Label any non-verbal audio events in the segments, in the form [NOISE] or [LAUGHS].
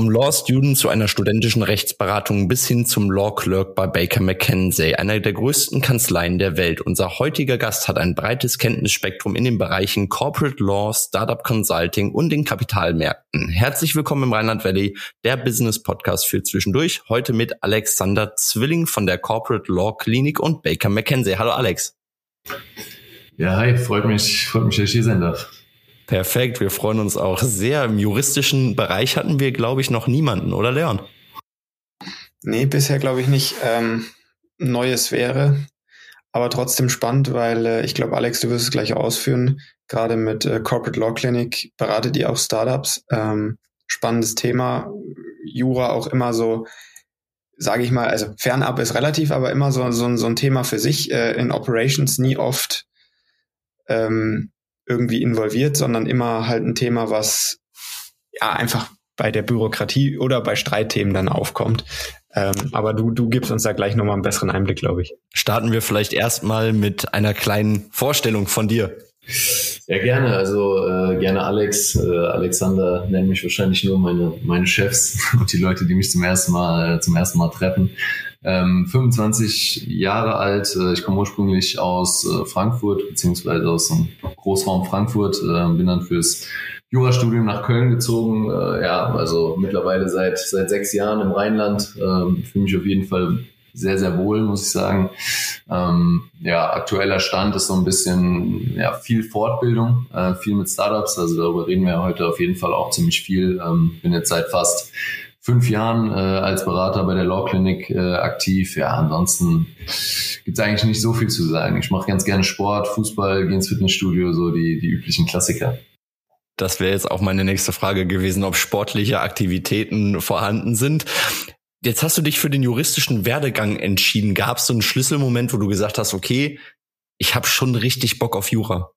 Vom Law Student zu einer studentischen Rechtsberatung bis hin zum Law Clerk bei Baker McKenzie, einer der größten Kanzleien der Welt. Unser heutiger Gast hat ein breites Kenntnisspektrum in den Bereichen Corporate Law, Startup Consulting und den Kapitalmärkten. Herzlich willkommen im Rheinland Valley, der Business Podcast für zwischendurch. Heute mit Alexander Zwilling von der Corporate Law Klinik und Baker McKenzie. Hallo Alex. Ja, hi, freut mich, freut mich, dass ich hier sein darf. Perfekt, wir freuen uns auch sehr. Im juristischen Bereich hatten wir, glaube ich, noch niemanden, oder Leon? Nee, bisher glaube ich nicht. Ähm, Neues wäre, aber trotzdem spannend, weil äh, ich glaube, Alex, du wirst es gleich ausführen. Gerade mit äh, Corporate Law Clinic beratet ihr auch Startups. Ähm, spannendes Thema. Jura auch immer so, sage ich mal, also fernab ist relativ, aber immer so, so, so ein Thema für sich. Äh, in Operations nie oft ähm, irgendwie involviert, sondern immer halt ein Thema, was ja einfach bei der Bürokratie oder bei Streitthemen dann aufkommt. Ähm, aber du, du gibst uns da gleich nochmal einen besseren Einblick, glaube ich. Starten wir vielleicht erstmal mit einer kleinen Vorstellung von dir. Ja, gerne. Also äh, gerne Alex. Äh, Alexander nennen mich wahrscheinlich nur meine, meine Chefs [LAUGHS] und die Leute, die mich zum ersten Mal, äh, zum ersten Mal treffen. Ähm, 25 Jahre alt. Äh, ich komme ursprünglich aus äh, Frankfurt, beziehungsweise aus dem Großraum Frankfurt. Äh, bin dann fürs Jurastudium nach Köln gezogen. Äh, ja, also mittlerweile seit, seit sechs Jahren im Rheinland. Ähm, Fühle mich auf jeden Fall sehr, sehr wohl, muss ich sagen. Ähm, ja, aktueller Stand ist so ein bisschen ja, viel Fortbildung, äh, viel mit Startups. Also darüber reden wir heute auf jeden Fall auch ziemlich viel. Ähm, bin jetzt seit fast fünf Jahren äh, als Berater bei der Law Clinic äh, aktiv. Ja, ansonsten gibt's eigentlich nicht so viel zu sagen. Ich mache ganz gerne Sport, Fußball, gehe ins Fitnessstudio, so die, die üblichen Klassiker. Das wäre jetzt auch meine nächste Frage gewesen, ob sportliche Aktivitäten vorhanden sind. Jetzt hast du dich für den juristischen Werdegang entschieden. Gab es so einen Schlüsselmoment, wo du gesagt hast, okay, ich habe schon richtig Bock auf Jura?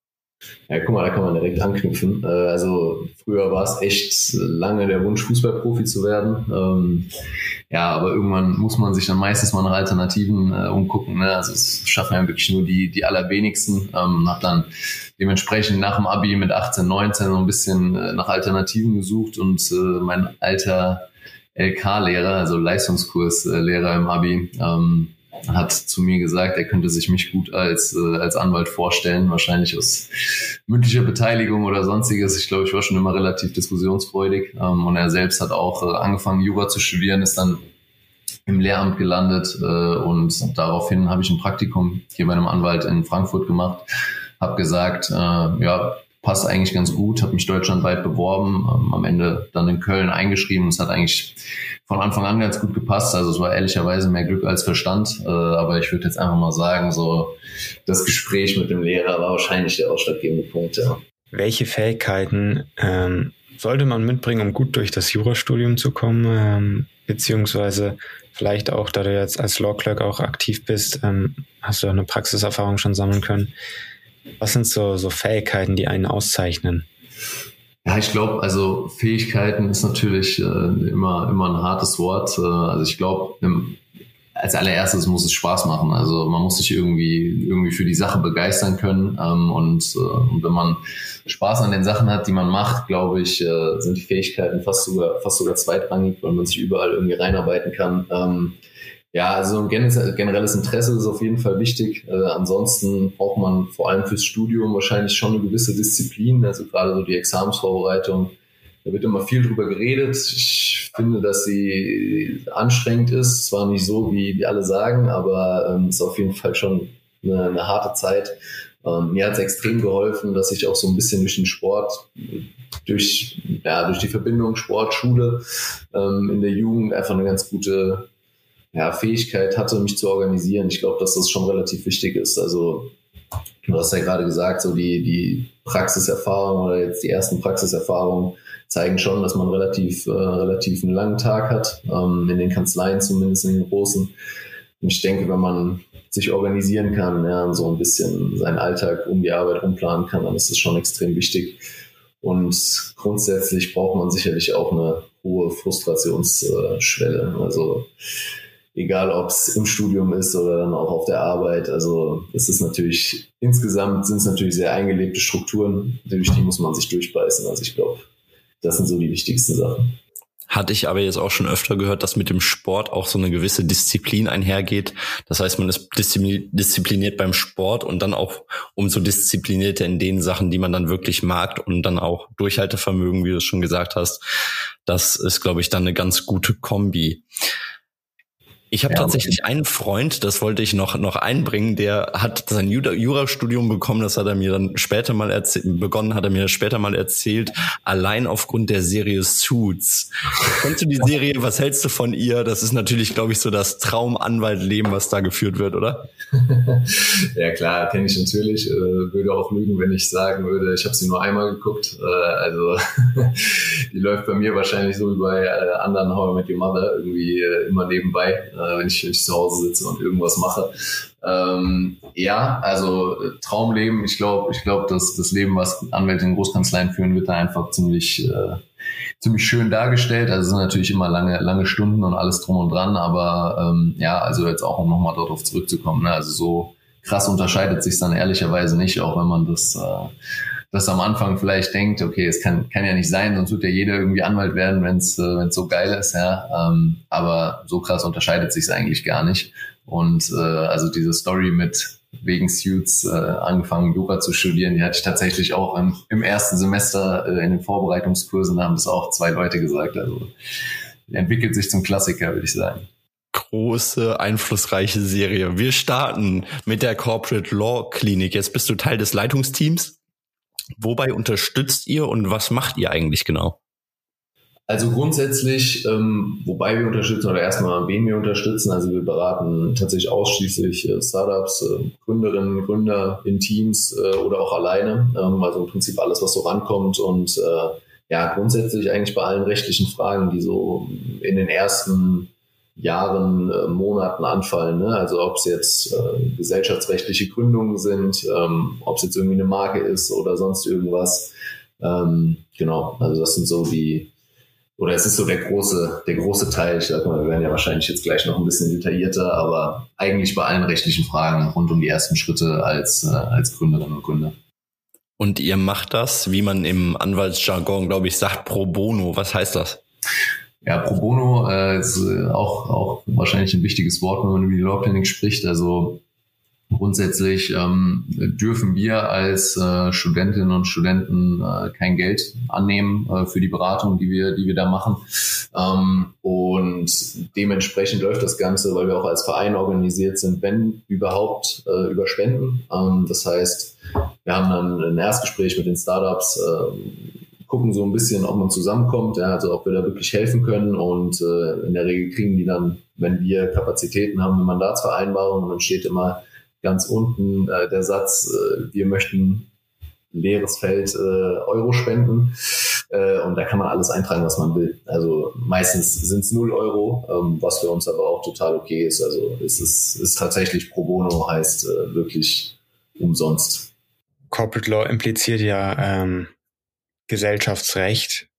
Ja, guck mal, da kann man direkt anknüpfen. Äh, also früher war es echt lange der Wunsch, Fußballprofi zu werden. Ähm, ja, aber irgendwann muss man sich dann meistens mal nach Alternativen äh, umgucken. Ne? Also es schaffen ja wirklich nur die, die allerwenigsten. Ähm, hab dann dementsprechend nach dem Abi mit 18, 19 so ein bisschen äh, nach Alternativen gesucht und mein alter LK-Lehrer, also Leistungskurslehrer im Abi, ähm, hat zu mir gesagt, er könnte sich mich gut als, äh, als Anwalt vorstellen, wahrscheinlich aus mündlicher Beteiligung oder sonstiges. Ich glaube, ich war schon immer relativ diskussionsfreudig ähm, und er selbst hat auch äh, angefangen, Jura zu studieren, ist dann im Lehramt gelandet äh, und daraufhin habe ich ein Praktikum hier bei einem Anwalt in Frankfurt gemacht, habe gesagt, äh, ja, passt eigentlich ganz gut, habe mich deutschlandweit beworben, ähm, am Ende dann in Köln eingeschrieben. Es hat eigentlich von Anfang an ganz gut gepasst. Also es war ehrlicherweise mehr Glück als Verstand. Äh, aber ich würde jetzt einfach mal sagen, so das Gespräch mit dem Lehrer war wahrscheinlich der ausschlaggebende Punkt. Ja. Welche Fähigkeiten ähm, sollte man mitbringen, um gut durch das Jurastudium zu kommen? Ähm, beziehungsweise vielleicht auch, da du jetzt als Law Clerk auch aktiv bist, ähm, hast du eine Praxiserfahrung schon sammeln können. Was sind so, so Fähigkeiten, die einen auszeichnen? Ja, ich glaube, also Fähigkeiten ist natürlich äh, immer, immer ein hartes Wort. Äh, also ich glaube, als allererstes muss es Spaß machen. Also man muss sich irgendwie, irgendwie für die Sache begeistern können. Ähm, und, äh, wenn man Spaß an den Sachen hat, die man macht, glaube ich, äh, sind die Fähigkeiten fast sogar, fast sogar zweitrangig, weil man sich überall irgendwie reinarbeiten kann. Ähm, ja, also ein generelles Interesse ist auf jeden Fall wichtig. Äh, ansonsten braucht man vor allem fürs Studium wahrscheinlich schon eine gewisse Disziplin, also gerade so die Examensvorbereitung. Da wird immer viel drüber geredet. Ich finde, dass sie anstrengend ist. Zwar nicht so, wie die alle sagen, aber ähm, ist auf jeden Fall schon eine, eine harte Zeit. Ähm, mir hat es extrem geholfen, dass ich auch so ein bisschen durch den Sport, durch, ja, durch die Verbindung Sport, Schule ähm, in der Jugend einfach eine ganz gute ja, Fähigkeit hatte, mich zu organisieren. Ich glaube, dass das schon relativ wichtig ist. Also du hast ja gerade gesagt, so die, die Praxiserfahrung oder jetzt die ersten Praxiserfahrungen zeigen schon, dass man relativ, äh, relativ einen langen Tag hat, ähm, in den Kanzleien zumindest, in den großen. Und ich denke, wenn man sich organisieren kann, ja, und so ein bisschen seinen Alltag um die Arbeit umplanen kann, dann ist das schon extrem wichtig. Und grundsätzlich braucht man sicherlich auch eine hohe Frustrationsschwelle. Also egal ob es im Studium ist oder dann auch auf der Arbeit. Also es ist natürlich, insgesamt sind es natürlich sehr eingelebte Strukturen, durch die muss man sich durchbeißen. Also ich glaube, das sind so die wichtigsten Sachen. Hatte ich aber jetzt auch schon öfter gehört, dass mit dem Sport auch so eine gewisse Disziplin einhergeht. Das heißt, man ist diszipliniert beim Sport und dann auch umso disziplinierter in den Sachen, die man dann wirklich mag und dann auch Durchhaltevermögen, wie du es schon gesagt hast. Das ist, glaube ich, dann eine ganz gute Kombi. Ich habe ja, tatsächlich einen Freund, das wollte ich noch noch einbringen, der hat sein Jurastudium bekommen, das hat er mir dann später mal erzählt, begonnen hat er mir später mal erzählt, allein aufgrund der Serie Suits. Kennst du die Serie? Was hältst du von ihr? Das ist natürlich, glaube ich, so das Traumanwaltleben, was da geführt wird, oder? [LAUGHS] ja klar, kenne ich natürlich. Äh, würde auch lügen, wenn ich sagen würde, ich habe sie nur einmal geguckt. Äh, also [LAUGHS] die läuft bei mir wahrscheinlich so wie bei äh, anderen How I Met Your Mother irgendwie immer nebenbei äh, wenn, ich, wenn ich zu Hause sitze und irgendwas mache. Ähm, ja, also Traumleben, ich glaube, ich glaube, dass das Leben, was Anwälte in Großkanzleien führen, wird da einfach ziemlich, äh, ziemlich schön dargestellt. Also es sind natürlich immer lange, lange Stunden und alles drum und dran, aber ähm, ja, also jetzt auch um nochmal darauf zurückzukommen, ne? also so krass unterscheidet sich dann ehrlicherweise nicht, auch wenn man das äh, das am Anfang vielleicht denkt, okay, es kann, kann ja nicht sein, sonst wird ja jeder irgendwie Anwalt werden, wenn es äh, so geil ist, ja. Ähm, aber so krass unterscheidet sich es eigentlich gar nicht. Und äh, also diese Story mit wegen Suits äh, angefangen, Yoga zu studieren, die hatte ich tatsächlich auch im, im ersten Semester äh, in den Vorbereitungskursen, da haben das auch zwei Leute gesagt. Also entwickelt sich zum Klassiker, würde ich sagen große, einflussreiche Serie. Wir starten mit der Corporate Law Klinik. Jetzt bist du Teil des Leitungsteams. Wobei unterstützt ihr und was macht ihr eigentlich genau? Also grundsätzlich, ähm, wobei wir unterstützen oder erstmal wen wir unterstützen, also wir beraten tatsächlich ausschließlich äh, Startups, äh, Gründerinnen, Gründer in Teams äh, oder auch alleine, ähm, also im Prinzip alles, was so rankommt und äh, ja, grundsätzlich eigentlich bei allen rechtlichen Fragen, die so in den ersten Jahren, äh, Monaten anfallen. Ne? Also ob es jetzt äh, gesellschaftsrechtliche Gründungen sind, ähm, ob es jetzt irgendwie eine Marke ist oder sonst irgendwas. Ähm, genau, also das sind so die, oder es ist so der große, der große Teil. Ich sag mal, wir werden ja wahrscheinlich jetzt gleich noch ein bisschen detaillierter, aber eigentlich bei allen rechtlichen Fragen rund um die ersten Schritte als, äh, als Gründerinnen und Gründer. Und ihr macht das, wie man im Anwaltsjargon, glaube ich, sagt, pro bono. Was heißt das? Ja, pro bono äh, ist äh, auch, auch wahrscheinlich ein wichtiges Wort, wenn man über die Law Clinic spricht. Also grundsätzlich ähm, dürfen wir als äh, Studentinnen und Studenten äh, kein Geld annehmen äh, für die Beratung, die wir, die wir da machen. Ähm, und dementsprechend läuft das Ganze, weil wir auch als Verein organisiert sind, wenn überhaupt äh, über Spenden. Ähm, das heißt, wir haben dann ein Erstgespräch mit den Startups. Äh, gucken so ein bisschen, ob man zusammenkommt, ja, also ob wir da wirklich helfen können. Und äh, in der Regel kriegen die dann, wenn wir Kapazitäten haben, eine Mandatsvereinbarung und dann steht immer ganz unten äh, der Satz, äh, wir möchten leeres Feld äh, Euro spenden. Äh, und da kann man alles eintragen, was man will. Also meistens sind es 0 Euro, ähm, was für uns aber auch total okay ist. Also es ist, ist tatsächlich pro bono, heißt äh, wirklich umsonst. Corporate Law impliziert ja ähm, Gesellschaftsrecht,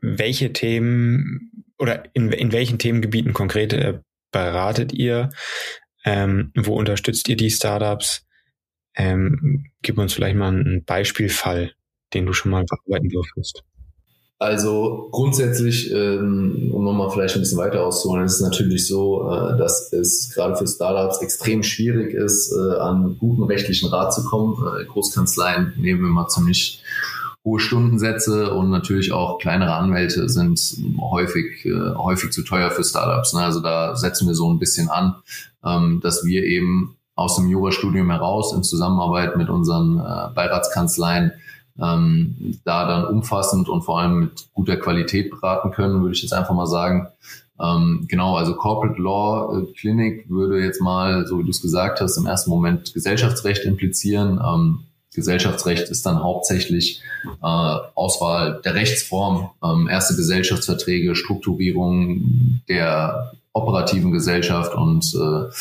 welche Themen oder in, in welchen Themengebieten konkret äh, beratet ihr? Ähm, wo unterstützt ihr die Startups? Ähm, gib uns vielleicht mal einen Beispielfall, den du schon mal bearbeiten durftest. Also grundsätzlich, ähm, um nochmal vielleicht ein bisschen weiter auszuholen, ist es natürlich so, äh, dass es gerade für Startups extrem schwierig ist, äh, an guten rechtlichen Rat zu kommen. Großkanzleien nehmen wir mal ziemlich hohe Stundensätze und natürlich auch kleinere Anwälte sind häufig, äh, häufig zu teuer für Startups. Ne? Also da setzen wir so ein bisschen an, ähm, dass wir eben aus dem Jurastudium heraus in Zusammenarbeit mit unseren äh, Beiratskanzleien ähm, da dann umfassend und vor allem mit guter Qualität beraten können, würde ich jetzt einfach mal sagen. Ähm, genau, also Corporate Law äh, Clinic würde jetzt mal, so wie du es gesagt hast, im ersten Moment Gesellschaftsrecht implizieren. Ähm, Gesellschaftsrecht ist dann hauptsächlich äh, Auswahl der Rechtsform, ähm, erste Gesellschaftsverträge, Strukturierung der operativen Gesellschaft und äh,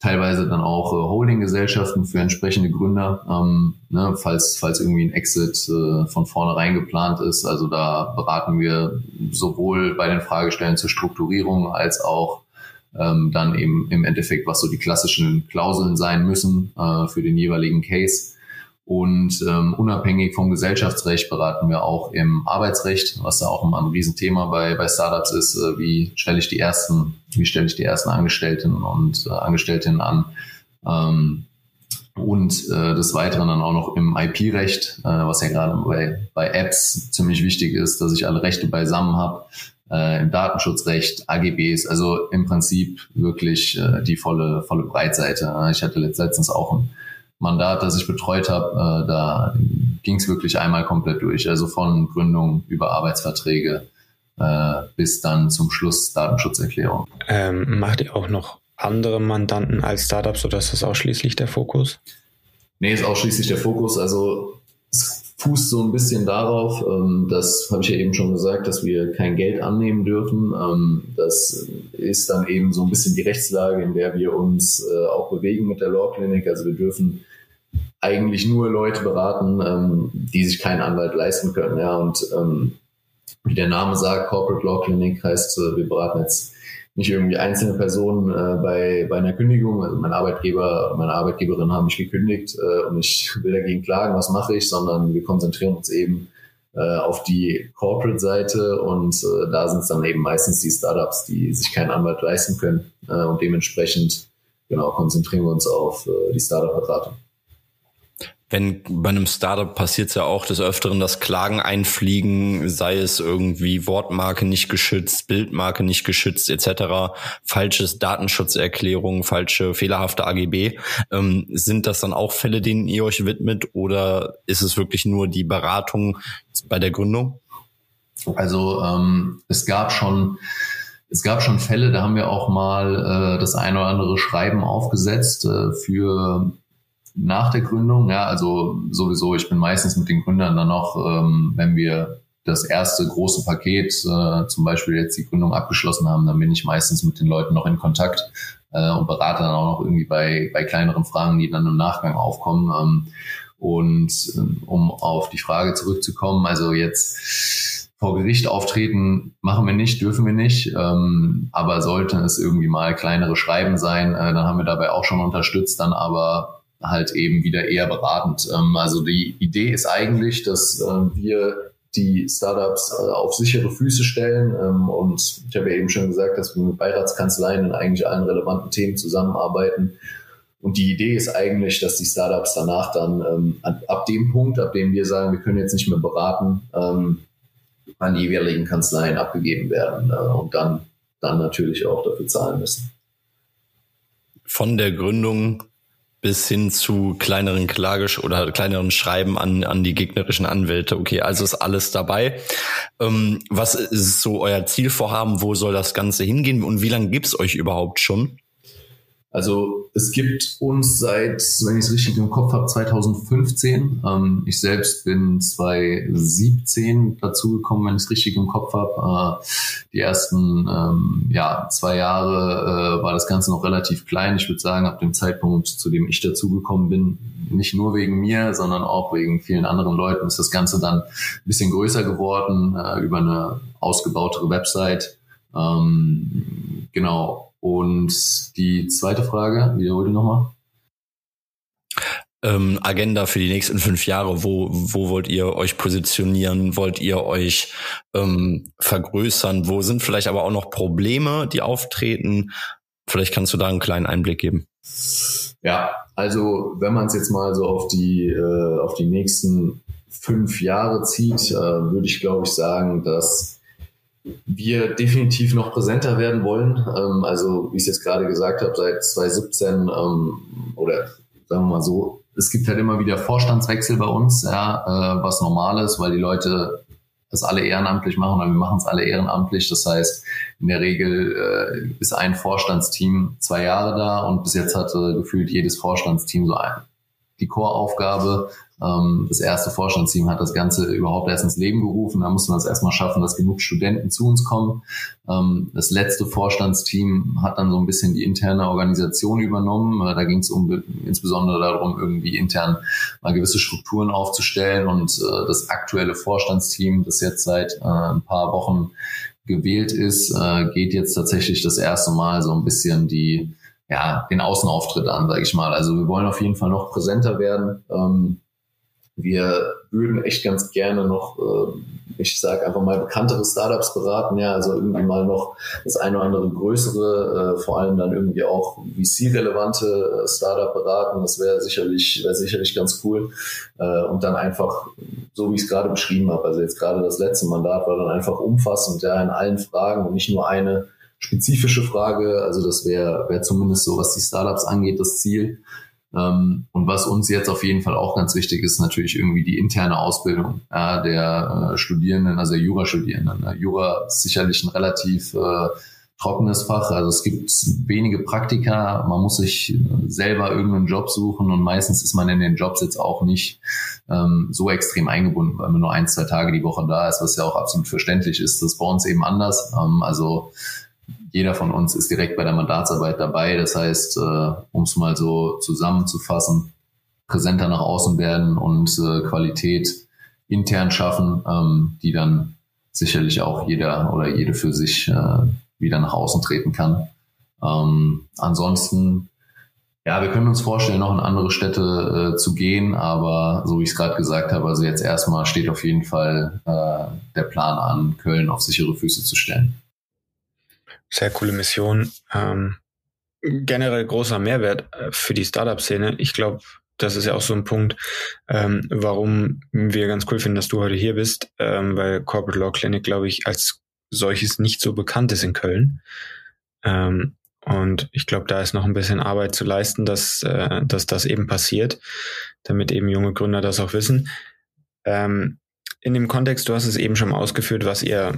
teilweise dann auch äh, Holdinggesellschaften für entsprechende Gründer, ähm, ne, falls, falls irgendwie ein Exit äh, von vornherein geplant ist. Also da beraten wir sowohl bei den Fragestellen zur Strukturierung als auch ähm, dann eben im Endeffekt, was so die klassischen Klauseln sein müssen äh, für den jeweiligen Case. Und ähm, unabhängig vom Gesellschaftsrecht beraten wir auch im Arbeitsrecht, was da auch immer ein Riesenthema bei, bei Startups ist. Äh, wie stelle ich die ersten, wie stelle ich die ersten Angestellten und äh, Angestellten an? Ähm, und äh, des Weiteren dann auch noch im IP-Recht, äh, was ja gerade bei, bei Apps ziemlich wichtig ist, dass ich alle Rechte beisammen habe, äh, im Datenschutzrecht, AGBs, also im Prinzip wirklich äh, die volle, volle Breitseite. Ich hatte letztens auch ein Mandat, das ich betreut habe, äh, da ging es wirklich einmal komplett durch. Also von Gründung über Arbeitsverträge äh, bis dann zum Schluss Datenschutzerklärung. Ähm, macht ihr auch noch andere Mandanten als Startups oder ist das ausschließlich der Fokus? Nee, ist ausschließlich der Fokus. Also es fußt so ein bisschen darauf, ähm, das habe ich ja eben schon gesagt, dass wir kein Geld annehmen dürfen. Ähm, das ist dann eben so ein bisschen die Rechtslage, in der wir uns äh, auch bewegen mit der Law Clinic. Also wir dürfen eigentlich nur Leute beraten, ähm, die sich keinen Anwalt leisten können. Ja, und ähm, wie der Name sagt, Corporate Law Clinic heißt, äh, wir beraten jetzt nicht irgendwie einzelne Personen äh, bei, bei einer Kündigung. Also mein Arbeitgeber, meine Arbeitgeberin haben mich gekündigt äh, und ich [LAUGHS] will dagegen klagen, was mache ich, sondern wir konzentrieren uns eben äh, auf die Corporate-Seite und äh, da sind es dann eben meistens die Startups, die sich keinen Anwalt leisten können äh, und dementsprechend genau konzentrieren wir uns auf äh, die Startup-Beratung wenn bei einem Startup passiert es ja auch des Öfteren, dass Klagen einfliegen, sei es irgendwie Wortmarke nicht geschützt, Bildmarke nicht geschützt etc., falsches Datenschutzerklärung, falsche fehlerhafte AGB. Ähm, sind das dann auch Fälle, denen ihr euch widmet oder ist es wirklich nur die Beratung bei der Gründung? Also ähm, es gab schon es gab schon Fälle, da haben wir auch mal äh, das ein oder andere Schreiben aufgesetzt äh, für nach der Gründung. Ja, also sowieso, ich bin meistens mit den Gründern dann noch, ähm, wenn wir das erste große Paket, äh, zum Beispiel jetzt die Gründung abgeschlossen haben, dann bin ich meistens mit den Leuten noch in Kontakt äh, und berate dann auch noch irgendwie bei, bei kleineren Fragen, die dann im Nachgang aufkommen. Ähm, und äh, um auf die Frage zurückzukommen, also jetzt vor Gericht auftreten machen wir nicht, dürfen wir nicht, ähm, aber sollten es irgendwie mal kleinere Schreiben sein, äh, dann haben wir dabei auch schon unterstützt, dann aber halt eben wieder eher beratend. Ähm, also die Idee ist eigentlich, dass äh, wir die Startups äh, auf sichere Füße stellen. Ähm, und ich habe ja eben schon gesagt, dass wir mit Beiratskanzleien in eigentlich allen relevanten Themen zusammenarbeiten. Und die Idee ist eigentlich, dass die Startups danach dann ähm, ab dem Punkt, ab dem wir sagen, wir können jetzt nicht mehr beraten, ähm, an die jeweiligen Kanzleien abgegeben werden äh, und dann, dann natürlich auch dafür zahlen müssen. Von der Gründung bis hin zu kleineren Klagisch oder kleineren Schreiben an, an die gegnerischen Anwälte. Okay, also ist alles dabei. Ähm, was ist so euer Zielvorhaben? Wo soll das Ganze hingehen und wie lange gibt's euch überhaupt schon? Also es gibt uns seit, wenn ich es richtig im Kopf habe, 2015. Ähm, ich selbst bin 2017 dazugekommen, wenn ich es richtig im Kopf habe. Äh, die ersten ähm, ja, zwei Jahre äh, war das Ganze noch relativ klein. Ich würde sagen, ab dem Zeitpunkt, zu dem ich dazugekommen bin, nicht nur wegen mir, sondern auch wegen vielen anderen Leuten, ist das Ganze dann ein bisschen größer geworden äh, über eine ausgebautere Website. Ähm, genau, und die zweite Frage, wiederhole die nochmal. Ähm, Agenda für die nächsten fünf Jahre, wo, wo wollt ihr euch positionieren? Wollt ihr euch ähm, vergrößern? Wo sind vielleicht aber auch noch Probleme, die auftreten? Vielleicht kannst du da einen kleinen Einblick geben. Ja, also wenn man es jetzt mal so auf die, äh, auf die nächsten fünf Jahre zieht, äh, würde ich glaube ich sagen, dass wir [LAUGHS] definitiv noch präsenter werden wollen. Ähm, also, wie ich es jetzt gerade gesagt habe, seit 2017 ähm, oder sagen wir mal so, es gibt halt immer wieder Vorstandswechsel bei uns, ja, äh, was normal ist, weil die Leute das alle ehrenamtlich machen oder wir machen es alle ehrenamtlich. Das heißt, in der Regel äh, ist ein Vorstandsteam zwei Jahre da und bis jetzt hatte gefühlt jedes Vorstandsteam so ein, die Core-Aufgabe. Ähm, das erste Vorstandsteam hat das Ganze überhaupt erst ins Leben gerufen. Da mussten wir es erstmal schaffen, dass genug Studenten zu uns kommen. Ähm, das letzte Vorstandsteam hat dann so ein bisschen die interne Organisation übernommen. Äh, da ging es um, insbesondere darum, irgendwie intern mal gewisse Strukturen aufzustellen. Und äh, das aktuelle Vorstandsteam, das jetzt seit äh, ein paar Wochen gewählt ist, geht jetzt tatsächlich das erste Mal so ein bisschen die ja, den Außenauftritt an, sage ich mal. Also wir wollen auf jeden Fall noch präsenter werden. Ähm, wir würden echt ganz gerne noch, äh, ich sage einfach mal, bekanntere Startups beraten, ja, also irgendwie mal noch das eine oder andere größere, äh, vor allem dann irgendwie auch VC-relevante äh, Startup beraten. Das wäre sicherlich, wäre sicherlich ganz cool. Äh, und dann einfach, so wie ich es gerade beschrieben habe, also jetzt gerade das letzte Mandat war dann einfach umfassend, ja, in allen Fragen und nicht nur eine spezifische Frage. Also das wäre wär zumindest so, was die Startups angeht, das Ziel. Ähm, und was uns jetzt auf jeden Fall auch ganz wichtig ist, natürlich irgendwie die interne Ausbildung ja, der äh, Studierenden, also der Jurastudierenden. Jura ist sicherlich ein relativ äh, trockenes Fach. Also es gibt wenige Praktika, man muss sich selber irgendeinen Job suchen und meistens ist man in den Jobs jetzt auch nicht ähm, so extrem eingebunden, weil man nur ein, zwei Tage die Woche da ist, was ja auch absolut verständlich ist. Das ist bei uns eben anders. Ähm, also jeder von uns ist direkt bei der Mandatsarbeit dabei. Das heißt, äh, um es mal so zusammenzufassen, präsenter nach außen werden und äh, Qualität intern schaffen, ähm, die dann sicherlich auch jeder oder jede für sich äh, wieder nach außen treten kann. Ähm, ansonsten, ja, wir können uns vorstellen, noch in andere Städte äh, zu gehen, aber so wie ich es gerade gesagt habe, also jetzt erstmal steht auf jeden Fall äh, der Plan an, Köln auf sichere Füße zu stellen sehr coole Mission. Ähm, generell großer Mehrwert äh, für die Startup-Szene. Ich glaube, das ist ja auch so ein Punkt, ähm, warum wir ganz cool finden, dass du heute hier bist, ähm, weil Corporate Law Clinic, glaube ich, als solches nicht so bekannt ist in Köln. Ähm, und ich glaube, da ist noch ein bisschen Arbeit zu leisten, dass, äh, dass das eben passiert, damit eben junge Gründer das auch wissen. Ähm, in dem Kontext, du hast es eben schon mal ausgeführt, was ihr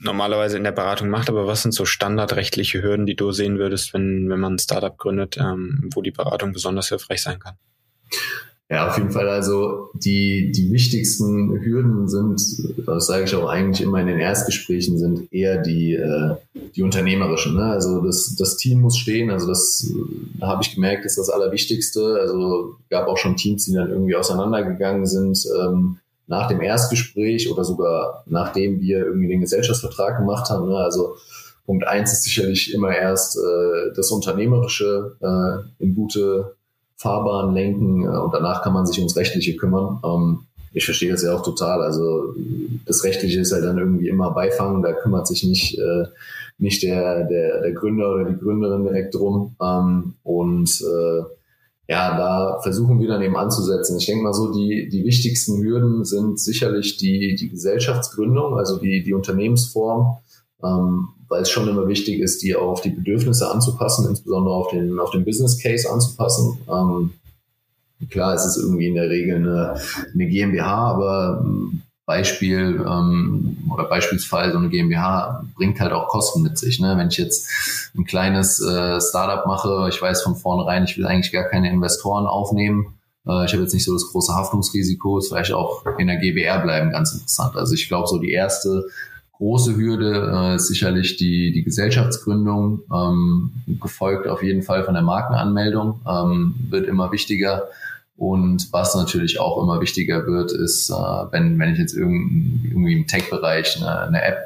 normalerweise in der Beratung macht, aber was sind so standardrechtliche Hürden, die du sehen würdest, wenn, wenn man ein Startup gründet, ähm, wo die Beratung besonders hilfreich sein kann? Ja, auf jeden Fall. Also die, die wichtigsten Hürden sind, das sage ich auch eigentlich immer in den Erstgesprächen, sind eher die, äh, die unternehmerischen. Ne? Also das, das Team muss stehen. Also das da habe ich gemerkt, ist das Allerwichtigste. Also gab auch schon Teams, die dann irgendwie auseinandergegangen sind. Ähm, nach dem Erstgespräch oder sogar nachdem wir irgendwie den Gesellschaftsvertrag gemacht haben. Ne? Also Punkt eins ist sicherlich immer erst äh, das Unternehmerische äh, in gute Fahrbahn lenken äh, und danach kann man sich ums Rechtliche kümmern. Ähm, ich verstehe das ja auch total. Also das Rechtliche ist halt dann irgendwie immer Beifang, da kümmert sich nicht, äh, nicht der, der, der Gründer oder die Gründerin direkt drum. Ähm, und äh, ja, da versuchen wir dann eben anzusetzen. Ich denke mal so, die, die wichtigsten Hürden sind sicherlich die, die Gesellschaftsgründung, also die, die Unternehmensform, ähm, weil es schon immer wichtig ist, die auch auf die Bedürfnisse anzupassen, insbesondere auf den, auf den Business Case anzupassen. Ähm, klar, es ist irgendwie in der Regel eine, eine GmbH, aber ähm, Beispiel ähm, oder beispielsweise so eine GmbH bringt halt auch Kosten mit sich. Ne? Wenn ich jetzt ein kleines äh, Startup mache, ich weiß von vornherein, ich will eigentlich gar keine Investoren aufnehmen. Äh, ich habe jetzt nicht so das große Haftungsrisiko, ist vielleicht auch in der GBR bleiben ganz interessant. Also ich glaube, so die erste große Hürde äh, ist sicherlich die, die Gesellschaftsgründung, ähm, gefolgt auf jeden Fall von der Markenanmeldung, ähm, wird immer wichtiger und was natürlich auch immer wichtiger wird, ist, äh, wenn, wenn ich jetzt irgendwie im Tech-Bereich eine, eine, App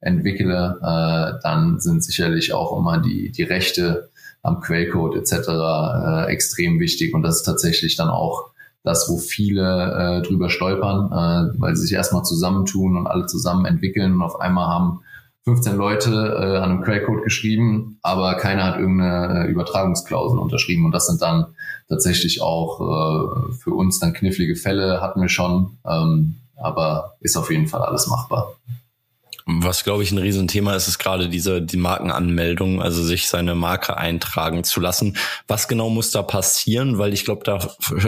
entwickle, äh, dann sind sicherlich auch immer die, die Rechte am Quellcode etc. Äh, extrem wichtig. Und das ist tatsächlich dann auch das, wo viele drüber stolpern, weil sie sich erstmal zusammentun und alle zusammen entwickeln und auf einmal haben 15 Leute äh, an einem Quellcode geschrieben, aber keiner hat irgendeine äh, Übertragungsklausel unterschrieben. Und das sind dann tatsächlich auch äh, für uns dann knifflige Fälle, hatten wir schon, ähm, aber ist auf jeden Fall alles machbar. Was, glaube ich, ein Riesenthema ist, ist gerade diese die Markenanmeldung, also sich seine Marke eintragen zu lassen. Was genau muss da passieren? Weil ich glaube, da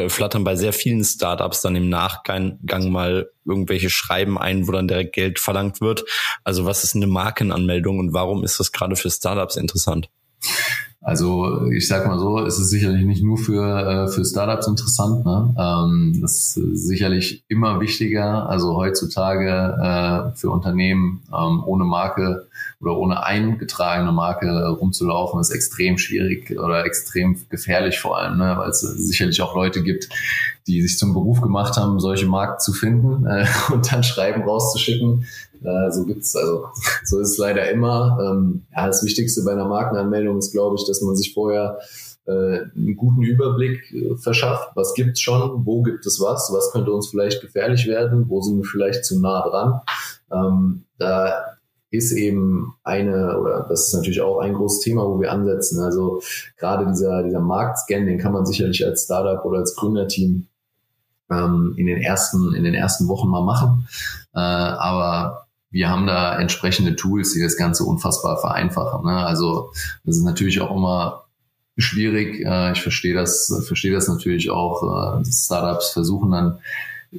flattern bei sehr vielen Startups dann im Nachgang mal irgendwelche Schreiben ein, wo dann direkt Geld verlangt wird. Also was ist eine Markenanmeldung und warum ist das gerade für Startups interessant? Also ich sag mal so, es ist sicherlich nicht nur für, äh, für Startups interessant. Ne? Ähm, das ist sicherlich immer wichtiger. Also heutzutage äh, für Unternehmen ähm, ohne Marke oder ohne eingetragene Marke rumzulaufen, ist extrem schwierig oder extrem gefährlich vor allem, ne? weil es sicherlich auch Leute gibt, die sich zum Beruf gemacht haben, solche Marken zu finden äh, [LAUGHS] und dann Schreiben rauszuschicken, äh, so gibt's, also [LAUGHS] so ist es leider immer. Ähm, ja, das Wichtigste bei einer Markenanmeldung ist, glaube ich, dass man sich vorher äh, einen guten Überblick äh, verschafft. Was gibt's schon? Wo gibt es was? Was könnte uns vielleicht gefährlich werden? Wo sind wir vielleicht zu nah dran? Ähm, da ist eben eine, oder das ist natürlich auch ein großes Thema, wo wir ansetzen. Also gerade dieser, dieser Marktscan, den kann man sicherlich als Startup oder als Gründerteam ähm, in den ersten, in den ersten Wochen mal machen. Äh, aber wir haben da entsprechende Tools, die das Ganze unfassbar vereinfachen. Ne? Also das ist natürlich auch immer schwierig. Äh, ich verstehe das, verstehe das natürlich auch. Äh, Startups versuchen dann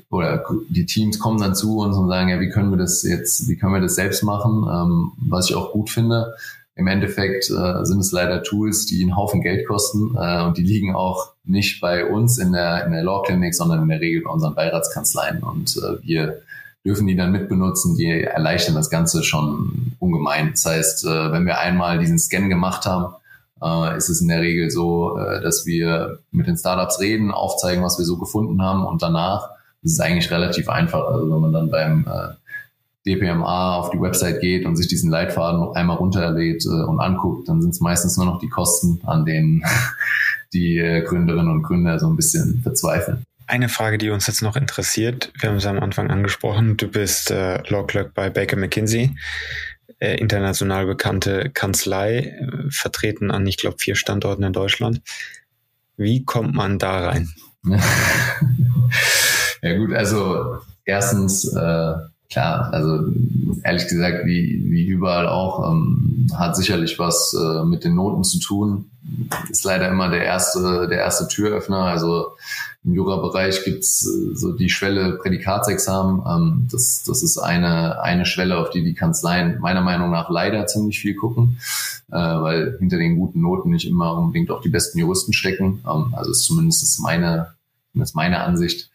oder die Teams kommen dann zu uns und sagen, ja, wie können wir das jetzt, wie können wir das selbst machen? Ähm, was ich auch gut finde. Im Endeffekt äh, sind es leider Tools, die einen Haufen Geld kosten äh, und die liegen auch nicht bei uns in der, in der Law Clinic, sondern in der Regel bei unseren Beiratskanzleien. Und äh, wir dürfen die dann mitbenutzen, die erleichtern das Ganze schon ungemein. Das heißt, äh, wenn wir einmal diesen Scan gemacht haben, äh, ist es in der Regel so, äh, dass wir mit den Startups reden, aufzeigen, was wir so gefunden haben und danach ist es eigentlich relativ einfach. Also wenn man dann beim DPMA auf die Website geht und sich diesen Leitfaden noch einmal runterlädt und anguckt, dann sind es meistens nur noch die Kosten, an denen [LAUGHS] die Gründerinnen und Gründer so ein bisschen verzweifeln. Eine Frage, die uns jetzt noch interessiert, wir haben es am Anfang angesprochen, du bist äh, Law Clerk bei Baker McKinsey, äh, international bekannte Kanzlei, äh, vertreten an, ich glaube, vier Standorten in Deutschland. Wie kommt man da rein? [LAUGHS] ja gut, also erstens, äh, klar, also ehrlich gesagt, wie, wie überall auch, ähm, hat sicherlich was äh, mit den Noten zu tun. Ist leider immer der erste, der erste Türöffner. Also im Jura-Bereich gibt's äh, so die Schwelle Prädikatsexamen. Ähm, das, das ist eine, eine Schwelle, auf die die Kanzleien meiner Meinung nach leider ziemlich viel gucken, äh, weil hinter den guten Noten nicht immer unbedingt auch die besten Juristen stecken. Ähm, also ist zumindest meine, ist meine Ansicht.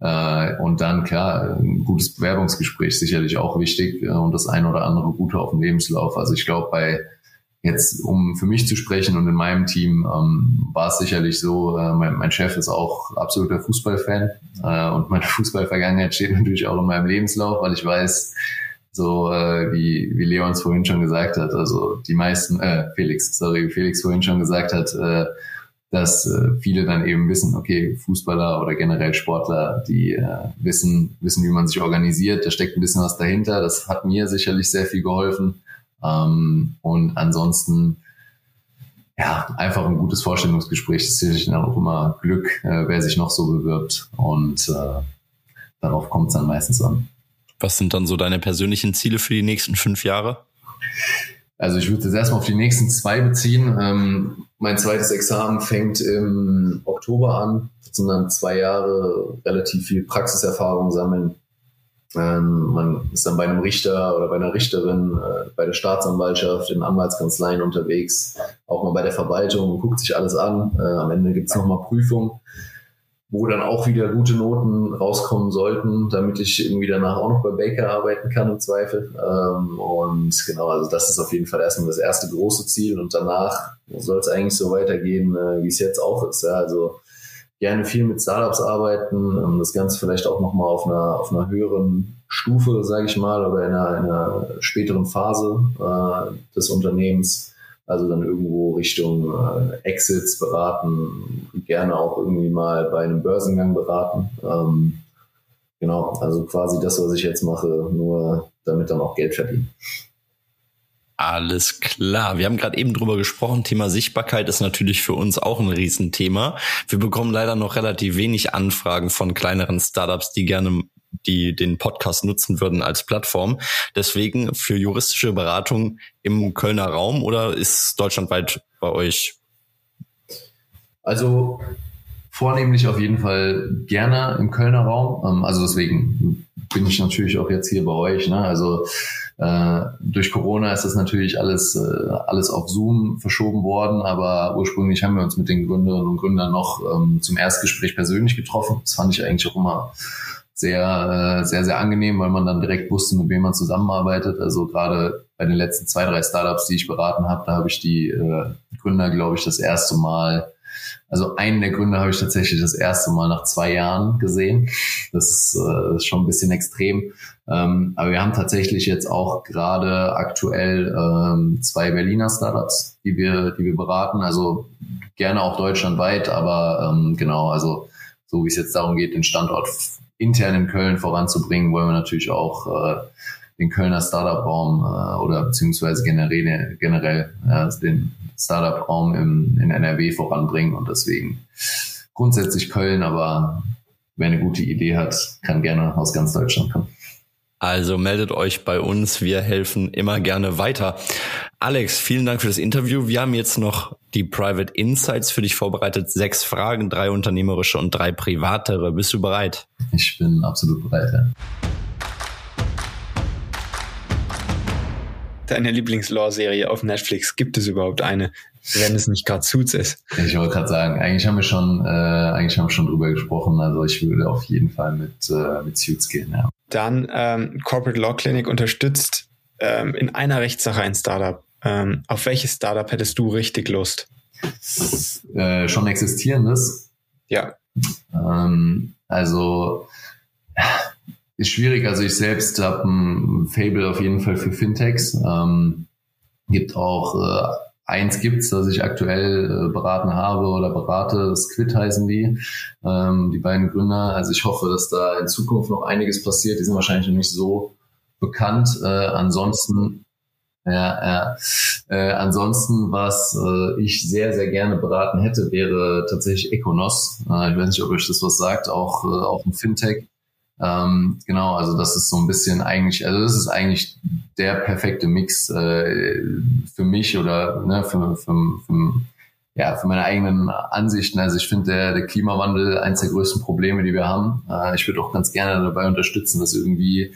Äh, und dann, klar, ein gutes Bewerbungsgespräch sicherlich auch wichtig äh, und das eine oder andere Gute auf dem Lebenslauf. Also ich glaube, bei Jetzt, um für mich zu sprechen und in meinem Team, ähm, war es sicherlich so, äh, mein, mein, Chef ist auch absoluter Fußballfan äh, und meine [LAUGHS] Fußballvergangenheit steht natürlich auch in meinem Lebenslauf, weil ich weiß, so äh, wie, wie Leons vorhin schon gesagt hat, also die meisten, äh, Felix, sorry, wie Felix vorhin schon gesagt hat, äh, dass äh, viele dann eben wissen, okay, Fußballer oder generell Sportler, die äh, wissen, wissen, wie man sich organisiert, da steckt ein bisschen was dahinter. Das hat mir sicherlich sehr viel geholfen. Ähm, und ansonsten, ja, einfach ein gutes Vorstellungsgespräch. Das ist dann auch immer Glück, äh, wer sich noch so bewirbt. Und äh, darauf kommt es dann meistens an. Was sind dann so deine persönlichen Ziele für die nächsten fünf Jahre? Also ich würde es erstmal auf die nächsten zwei beziehen. Ähm, mein zweites Examen fängt im Oktober an, sondern zwei Jahre relativ viel Praxiserfahrung sammeln man ist dann bei einem Richter oder bei einer Richterin, äh, bei der Staatsanwaltschaft, in Anwaltskanzleien unterwegs, auch mal bei der Verwaltung und guckt sich alles an. Äh, am Ende gibt's es nochmal Prüfungen, wo dann auch wieder gute Noten rauskommen sollten, damit ich irgendwie danach auch noch bei Baker arbeiten kann im Zweifel. Ähm, und genau, also das ist auf jeden Fall erstmal das erste große Ziel und danach soll es eigentlich so weitergehen, äh, wie es jetzt auch ist. Also gerne viel mit Startups arbeiten, ähm, das Ganze vielleicht auch nochmal auf einer, auf einer höheren Stufe, sage ich mal, oder in einer, in einer späteren Phase äh, des Unternehmens. Also dann irgendwo Richtung äh, Exits beraten, gerne auch irgendwie mal bei einem Börsengang beraten. Ähm, genau, also quasi das, was ich jetzt mache, nur damit dann auch Geld verdienen. Alles klar. Wir haben gerade eben drüber gesprochen. Thema Sichtbarkeit ist natürlich für uns auch ein Riesenthema. Wir bekommen leider noch relativ wenig Anfragen von kleineren Startups, die gerne die den Podcast nutzen würden als Plattform. Deswegen für juristische Beratung im Kölner Raum oder ist deutschlandweit bei euch? Also vornehmlich auf jeden Fall gerne im Kölner Raum. Ähm, also deswegen bin ich natürlich auch jetzt hier bei euch. Ne? Also äh, durch Corona ist das natürlich alles, äh, alles auf Zoom verschoben worden, aber ursprünglich haben wir uns mit den Gründerinnen und Gründern noch ähm, zum Erstgespräch persönlich getroffen. Das fand ich eigentlich auch immer sehr, äh, sehr, sehr angenehm, weil man dann direkt wusste, mit wem man zusammenarbeitet. Also gerade bei den letzten zwei, drei Startups, die ich beraten habe, da habe ich die äh, Gründer, glaube ich, das erste Mal also einen der Gründe habe ich tatsächlich das erste Mal nach zwei Jahren gesehen. Das ist, äh, ist schon ein bisschen extrem. Ähm, aber wir haben tatsächlich jetzt auch gerade aktuell ähm, zwei Berliner Startups, die wir, die wir beraten. Also gerne auch deutschlandweit, aber ähm, genau, also so wie es jetzt darum geht, den Standort intern in Köln voranzubringen, wollen wir natürlich auch äh, den Kölner Startup-Raum äh, oder beziehungsweise generell, generell ja, den Startup-Raum in NRW voranbringen und deswegen grundsätzlich Köln, aber wer eine gute Idee hat, kann gerne aus ganz Deutschland kommen. Also meldet euch bei uns, wir helfen immer gerne weiter. Alex, vielen Dank für das Interview. Wir haben jetzt noch die Private Insights für dich vorbereitet. Sechs Fragen, drei unternehmerische und drei privatere. Bist du bereit? Ich bin absolut bereit. Ja. Deine Lieblings-Law-Serie auf Netflix? Gibt es überhaupt eine, wenn es nicht gerade Suits ist? Ich wollte gerade sagen, eigentlich haben wir schon, äh, eigentlich haben wir schon drüber gesprochen. Also ich würde auf jeden Fall mit, äh, mit Suits gehen, ja. Dann ähm, Corporate Law Clinic unterstützt ähm, in einer Rechtssache ein Startup. Ähm, auf welches Startup hättest du richtig Lust? Äh, schon existierendes? Ja. Ähm, also ist schwierig. Also ich selbst habe ein Fable auf jeden Fall für Fintechs. Ähm, gibt auch äh, eins gibt's, das ich aktuell äh, beraten habe oder berate. Squid heißen die, ähm, die beiden Gründer. Also ich hoffe, dass da in Zukunft noch einiges passiert. Die sind wahrscheinlich noch nicht so bekannt. Äh, ansonsten ja, ja. Äh, ansonsten, was äh, ich sehr, sehr gerne beraten hätte, wäre tatsächlich Econos. Äh, ich weiß nicht, ob euch das was sagt, auch, äh, auch ein Fintech. Ähm, genau, also das ist so ein bisschen eigentlich, also das ist eigentlich der perfekte Mix äh, für mich oder ne, für, für, für, ja, für meine eigenen Ansichten. Also ich finde der, der Klimawandel eines der größten Probleme, die wir haben. Äh, ich würde auch ganz gerne dabei unterstützen, das irgendwie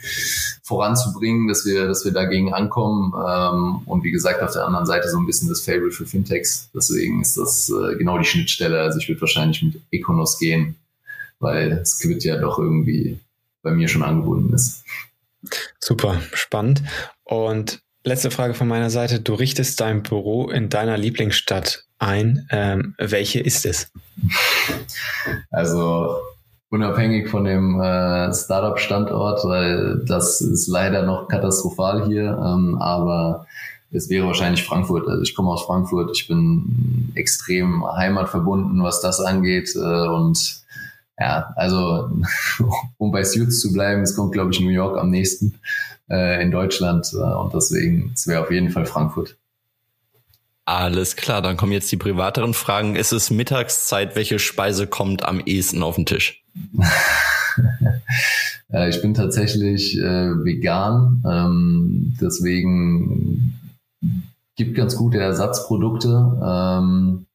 voranzubringen, dass wir, dass wir dagegen ankommen. Ähm, und wie gesagt, auf der anderen Seite so ein bisschen das Fable für Fintechs. Deswegen ist das äh, genau die Schnittstelle. Also ich würde wahrscheinlich mit Econos gehen, weil Squid ja doch irgendwie bei mir schon angebunden ist. Super, spannend. Und letzte Frage von meiner Seite. Du richtest dein Büro in deiner Lieblingsstadt ein. Ähm, welche ist es? Also unabhängig von dem äh, Startup-Standort, weil das ist leider noch katastrophal hier, ähm, aber es wäre wahrscheinlich Frankfurt. Also ich komme aus Frankfurt, ich bin extrem heimatverbunden, was das angeht äh, und ja, also [LAUGHS] um bei Suits zu bleiben, es kommt, glaube ich, New York am nächsten äh, in Deutschland äh, und deswegen, es wäre auf jeden Fall Frankfurt. Alles klar, dann kommen jetzt die privateren Fragen. Ist es Mittagszeit? Welche Speise kommt am ehesten auf den Tisch? [LAUGHS] äh, ich bin tatsächlich äh, vegan, ähm, deswegen gibt ganz gute Ersatzprodukte. Ähm,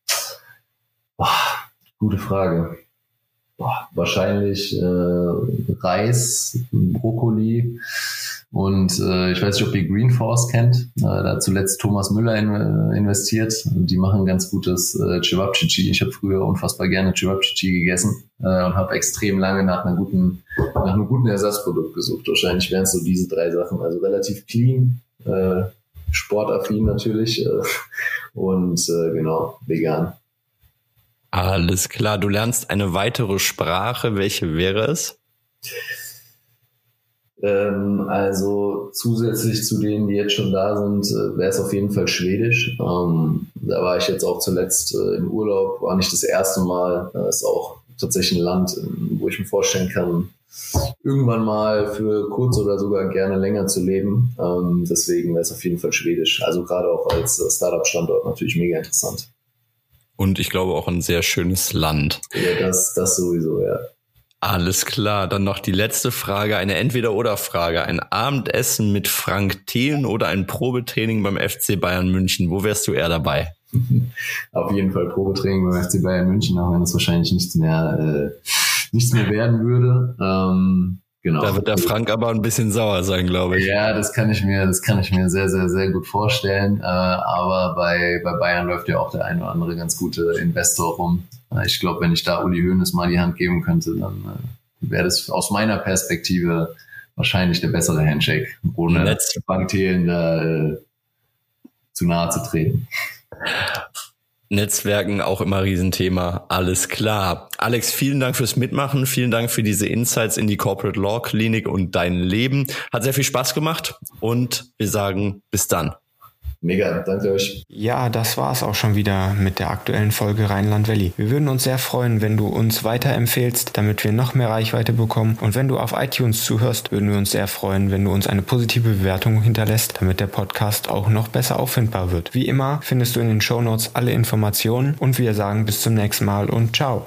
boah, gute Frage boah, wahrscheinlich äh, Reis, Brokkoli und äh, ich weiß nicht, ob ihr Green Force kennt. Äh, da hat zuletzt Thomas Müller in, äh, investiert. Die machen ganz gutes äh, Cevapcici. Ich habe früher unfassbar gerne Cevapcici gegessen äh, und habe extrem lange nach, einer guten, nach einem guten Ersatzprodukt gesucht. Wahrscheinlich wären es so diese drei Sachen. Also relativ clean, äh, sportaffin natürlich äh, und äh, genau, vegan. Alles klar, du lernst eine weitere Sprache. Welche wäre es? Ähm, also zusätzlich zu denen, die jetzt schon da sind, äh, wäre es auf jeden Fall Schwedisch. Ähm, da war ich jetzt auch zuletzt äh, im Urlaub, war nicht das erste Mal. Das ist auch tatsächlich ein Land, wo ich mir vorstellen kann, irgendwann mal für kurz oder sogar gerne länger zu leben. Ähm, deswegen wäre es auf jeden Fall Schwedisch. Also gerade auch als äh, Startup-Standort natürlich mega interessant. Und ich glaube auch ein sehr schönes Land. Ja, das, das sowieso, ja. Alles klar, dann noch die letzte Frage, eine Entweder-Oder-Frage. Ein Abendessen mit Frank Thelen oder ein Probetraining beim FC Bayern München. Wo wärst du eher dabei? [LAUGHS] Auf jeden Fall Probetraining beim FC Bayern München, auch wenn das wahrscheinlich nichts mehr, äh, nichts mehr werden würde. Ähm, Genau. Da wird der Frank aber ein bisschen sauer sein, glaube ich. Ja, das kann ich mir, das kann ich mir sehr, sehr, sehr gut vorstellen. Äh, aber bei, bei Bayern läuft ja auch der ein oder andere ganz gute Investor rum. Äh, ich glaube, wenn ich da Uli Hoeneß mal die Hand geben könnte, dann äh, wäre das aus meiner Perspektive wahrscheinlich der bessere Handshake, ohne Bankthelen da zu nahe zu treten. Netzwerken auch immer Riesenthema. Alles klar. Alex, vielen Dank fürs Mitmachen. Vielen Dank für diese Insights in die Corporate Law Klinik und dein Leben. Hat sehr viel Spaß gemacht und wir sagen bis dann. Mega, danke euch. Ja, das war's auch schon wieder mit der aktuellen Folge Rheinland Valley. Wir würden uns sehr freuen, wenn du uns weiterempfehlst, damit wir noch mehr Reichweite bekommen. Und wenn du auf iTunes zuhörst, würden wir uns sehr freuen, wenn du uns eine positive Bewertung hinterlässt, damit der Podcast auch noch besser auffindbar wird. Wie immer findest du in den Show Notes alle Informationen und wir sagen bis zum nächsten Mal und ciao.